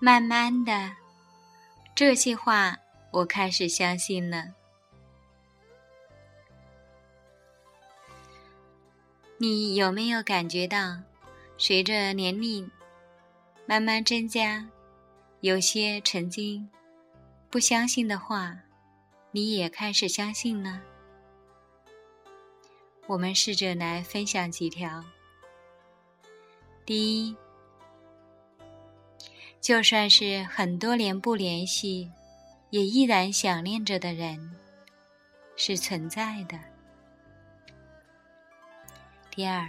慢慢的，这些话我开始相信了。你有没有感觉到，随着年龄慢慢增加，有些曾经不相信的话，你也开始相信呢？我们试着来分享几条。第一，就算是很多年不联系，也依然想念着的人，是存在的。第二，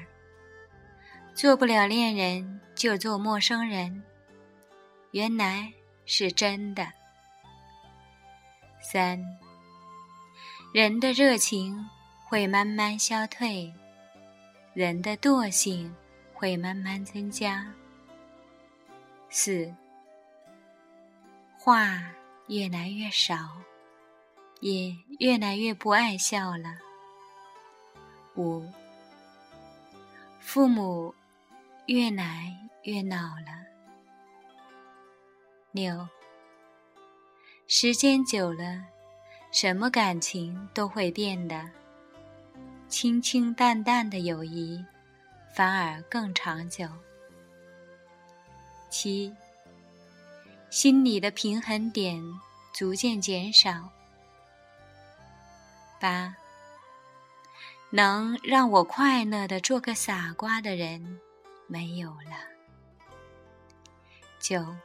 做不了恋人就做陌生人，原来是真的。三，人的热情会慢慢消退，人的惰性会慢慢增加。四，话越来越少，也越来越不爱笑了。五。父母越来越老了。六，时间久了，什么感情都会变的。清清淡淡的友谊，反而更长久。七，心里的平衡点逐渐减少。八。能让我快乐的做个傻瓜的人没有了。九，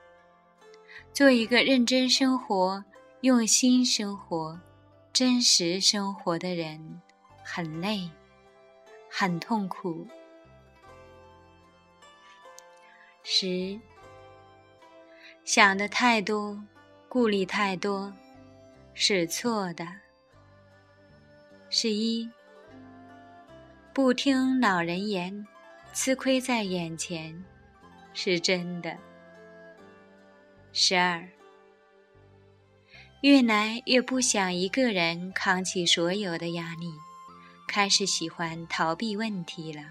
做一个认真生活、用心生活、真实生活的人很累，很痛苦。十，想的太多，顾虑太多，是错的。十一。不听老人言，吃亏在眼前，是真的。十二，越来越不想一个人扛起所有的压力，开始喜欢逃避问题了。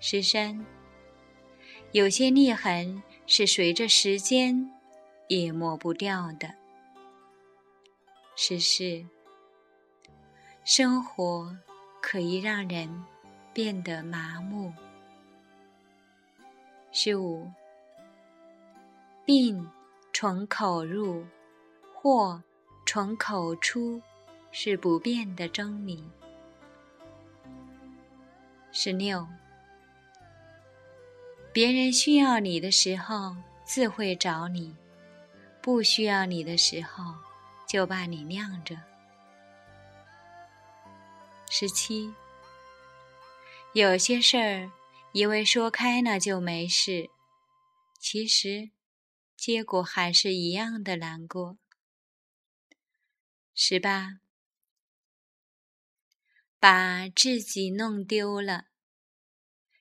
十三，有些裂痕是随着时间也抹不掉的。十四，生活。可以让人变得麻木。十五，病从口入，祸从口出，是不变的真理。十六，别人需要你的时候自会找你，不需要你的时候就把你晾着。十七，有些事儿以为说开了就没事，其实结果还是一样的难过。十八，把自己弄丢了，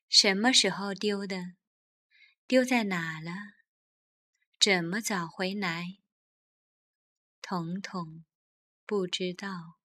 什么时候丢的？丢在哪了？怎么找回来？彤彤不知道。